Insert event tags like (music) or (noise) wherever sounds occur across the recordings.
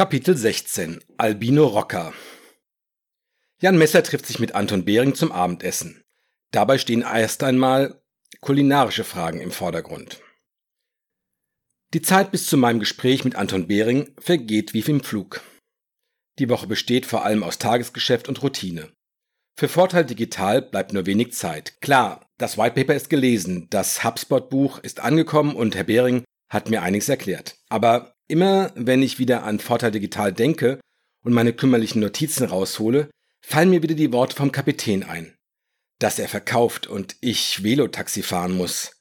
Kapitel 16 Albino Rocker Jan Messer trifft sich mit Anton Behring zum Abendessen. Dabei stehen erst einmal kulinarische Fragen im Vordergrund. Die Zeit bis zu meinem Gespräch mit Anton Behring vergeht wie im Flug. Die Woche besteht vor allem aus Tagesgeschäft und Routine. Für Vorteil Digital bleibt nur wenig Zeit. Klar, das Whitepaper ist gelesen, das HubSpot-Buch ist angekommen und Herr Behring hat mir einiges erklärt. Aber Immer wenn ich wieder an Vorteil Digital denke und meine kümmerlichen Notizen raushole, fallen mir wieder die Worte vom Kapitän ein. Dass er verkauft und ich Velotaxi fahren muss.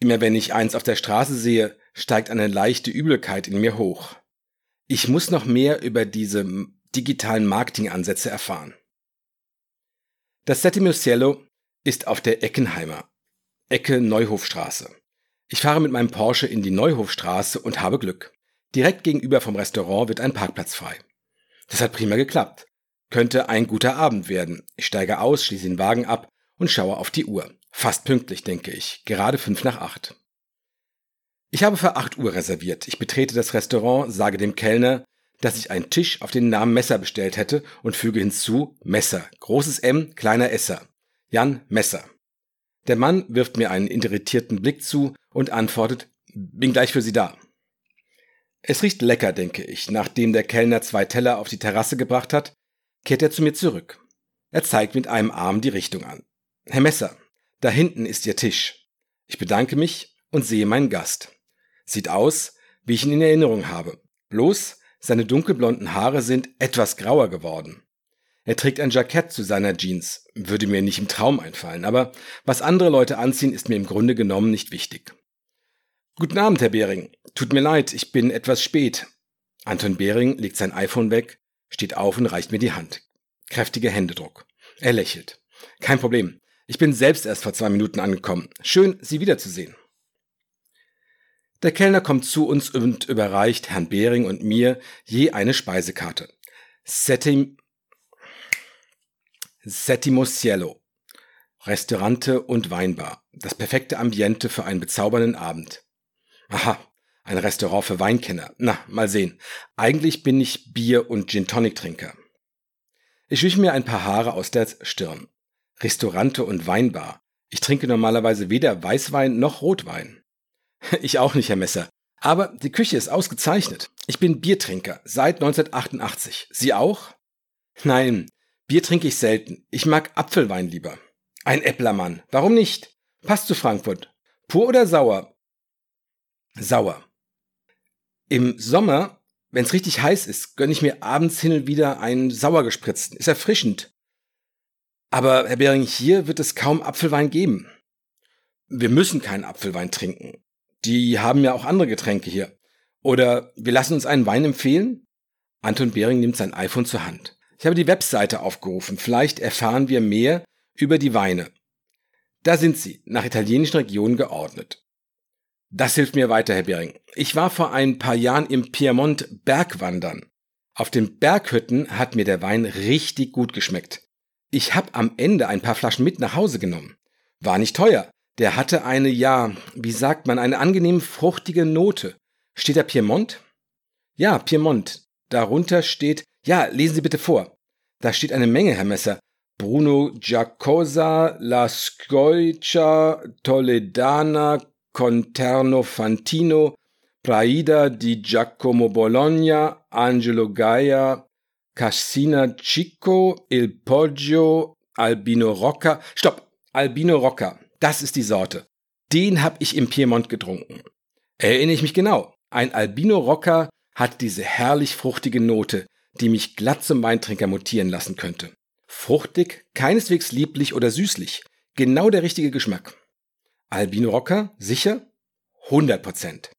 Immer wenn ich eins auf der Straße sehe, steigt eine leichte Übelkeit in mir hoch. Ich muss noch mehr über diese digitalen Marketingansätze erfahren. Das Settimo Cielo ist auf der Eckenheimer, Ecke Neuhofstraße. Ich fahre mit meinem Porsche in die Neuhofstraße und habe Glück. Direkt gegenüber vom Restaurant wird ein Parkplatz frei. Das hat prima geklappt. Könnte ein guter Abend werden. Ich steige aus, schließe den Wagen ab und schaue auf die Uhr. Fast pünktlich, denke ich. Gerade fünf nach acht. Ich habe für acht Uhr reserviert. Ich betrete das Restaurant, sage dem Kellner, dass ich einen Tisch auf den Namen Messer bestellt hätte und füge hinzu Messer. Großes M, kleiner Esser. Jan Messer. Der Mann wirft mir einen irritierten Blick zu und antwortet, bin gleich für Sie da. Es riecht lecker, denke ich. Nachdem der Kellner zwei Teller auf die Terrasse gebracht hat, kehrt er zu mir zurück. Er zeigt mit einem Arm die Richtung an. Herr Messer, da hinten ist Ihr Tisch. Ich bedanke mich und sehe meinen Gast. Sieht aus, wie ich ihn in Erinnerung habe. Bloß, seine dunkelblonden Haare sind etwas grauer geworden. Er trägt ein Jackett zu seiner Jeans. Würde mir nicht im Traum einfallen, aber was andere Leute anziehen, ist mir im Grunde genommen nicht wichtig. Guten Abend, Herr Behring. Tut mir leid, ich bin etwas spät. Anton Behring legt sein iPhone weg, steht auf und reicht mir die Hand. Kräftiger Händedruck. Er lächelt. Kein Problem. Ich bin selbst erst vor zwei Minuten angekommen. Schön, Sie wiederzusehen. Der Kellner kommt zu uns und überreicht Herrn Behring und mir je eine Speisekarte. Settim Settimo Cielo. Restaurante und Weinbar. Das perfekte Ambiente für einen bezaubernden Abend. Aha, ein Restaurant für Weinkenner. Na, mal sehen. Eigentlich bin ich Bier- und Gin-Tonic-Trinker. Ich wische mir ein paar Haare aus der Stirn. Restaurante und Weinbar. Ich trinke normalerweise weder Weißwein noch Rotwein. (laughs) Ich auch nicht, Herr Messer. Aber die Küche ist ausgezeichnet. Ich bin Biertrinker seit 1988. Sie auch? Nein, Bier trinke ich selten. Ich mag Apfelwein lieber. Ein Äpplermann. Warum nicht? Passt zu Frankfurt. Pur oder sauer? Sauer. Im Sommer, wenn es richtig heiß ist, gönne ich mir abends hin und wieder einen sauergespritzten. Ist erfrischend. Aber, Herr Behring, hier wird es kaum Apfelwein geben. Wir müssen keinen Apfelwein trinken. Die haben ja auch andere Getränke hier. Oder wir lassen uns einen Wein empfehlen? Anton Behring nimmt sein iPhone zur Hand. Ich habe die Webseite aufgerufen. Vielleicht erfahren wir mehr über die Weine. Da sind sie, nach italienischen Regionen geordnet. Das hilft mir weiter, Herr Behring. Ich war vor ein paar Jahren im Piemont Bergwandern. Auf den Berghütten hat mir der Wein richtig gut geschmeckt. Ich hab am Ende ein paar Flaschen mit nach Hause genommen. War nicht teuer. Der hatte eine, ja, wie sagt man, eine angenehm fruchtige Note. Steht da Piemont? Ja, Piemont. Darunter steht, ja, lesen Sie bitte vor. Da steht eine Menge, Herr Messer. Bruno Giacosa, La Scoicia, Toledana, Conterno Fantino, Praida di Giacomo Bologna, Angelo Gaia, Cassina Chico, Il Poggio, Albino Rocca. Stopp! Albino Rocca. Das ist die Sorte. Den hab ich im Piemont getrunken. Erinnere ich mich genau. Ein Albino Rocca hat diese herrlich fruchtige Note, die mich glatt zum Weintrinker mutieren lassen könnte. Fruchtig, keineswegs lieblich oder süßlich. Genau der richtige Geschmack. Albino Rocker? Sicher? 100 Prozent.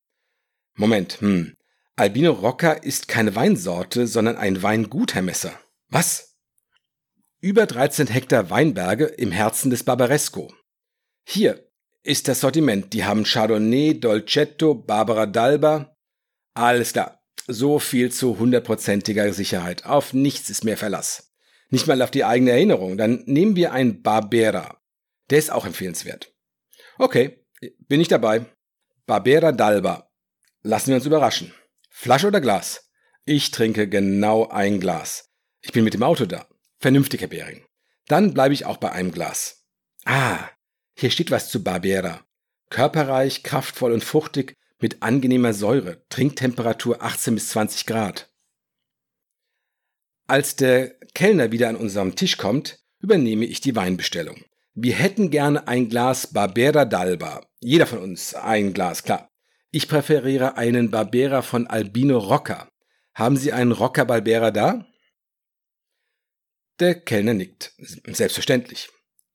Moment, hm. Albino Rocker ist keine Weinsorte, sondern ein Weingut, Herr Messer. Was? Über 13 Hektar Weinberge im Herzen des Barbaresco. Hier ist das Sortiment. Die haben Chardonnay, Dolcetto, Barbara d'Alba. Alles klar. So viel zu hundertprozentiger Sicherheit. Auf nichts ist mehr Verlass. Nicht mal auf die eigene Erinnerung. Dann nehmen wir einen Barbera. Der ist auch empfehlenswert. Okay, bin ich dabei. Barbera d'Alba. Lassen wir uns überraschen. Flasche oder Glas? Ich trinke genau ein Glas. Ich bin mit dem Auto da. Vernünftig, Herr Bering. Dann bleibe ich auch bei einem Glas. Ah, hier steht was zu Barbera. Körperreich, kraftvoll und fruchtig, mit angenehmer Säure, Trinktemperatur 18 bis 20 Grad. Als der Kellner wieder an unserem Tisch kommt, übernehme ich die Weinbestellung. Wir hätten gerne ein Glas Barbera d'Alba. Jeder von uns ein Glas, klar. Ich präferiere einen Barbera von Albino Rocca. Haben Sie einen Rocca Barbera da? Der Kellner nickt. Selbstverständlich.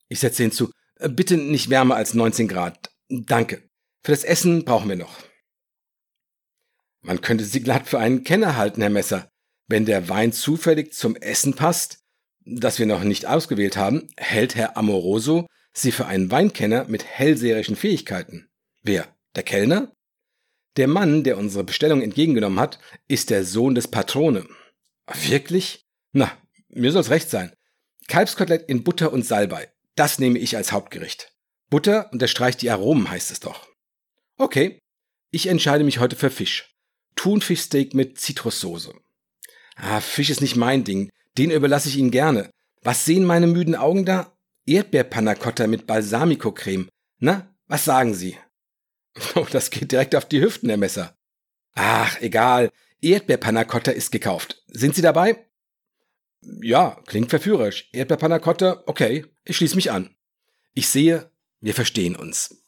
Ich setze hinzu. Bitte nicht wärmer als 19 Grad. Danke. Für das Essen brauchen wir noch. Man könnte Sie glatt für einen Kenner halten, Herr Messer. Wenn der Wein zufällig zum Essen passt, das wir noch nicht ausgewählt haben, hält Herr Amoroso Sie für einen Weinkenner mit hellseherischen Fähigkeiten. Wer? Der Kellner? Der Mann, der unsere Bestellung entgegengenommen hat, ist der Sohn des Patrone. Wirklich? Na, mir soll's recht sein. Kalbskotelett in Butter und Salbei. Das nehme ich als Hauptgericht. Butter unterstreicht die Aromen, heißt es doch. Okay. Ich entscheide mich heute für Fisch. Thunfischsteak mit Zitrussoße. Ah, Fisch ist nicht mein Ding. Den überlasse ich Ihnen gerne. Was sehen meine müden Augen da? Erdbeerpanacotta mit Balsamico-Creme. Na, was sagen Sie? (laughs) Oh, das geht direkt auf die Hüften, Herr Messer. Ach, egal. Erdbeerpanacotta ist gekauft. Sind Sie dabei? Ja, klingt verführerisch. Erdbeerpanacotta, okay, ich schließe mich an. Ich sehe, wir verstehen uns.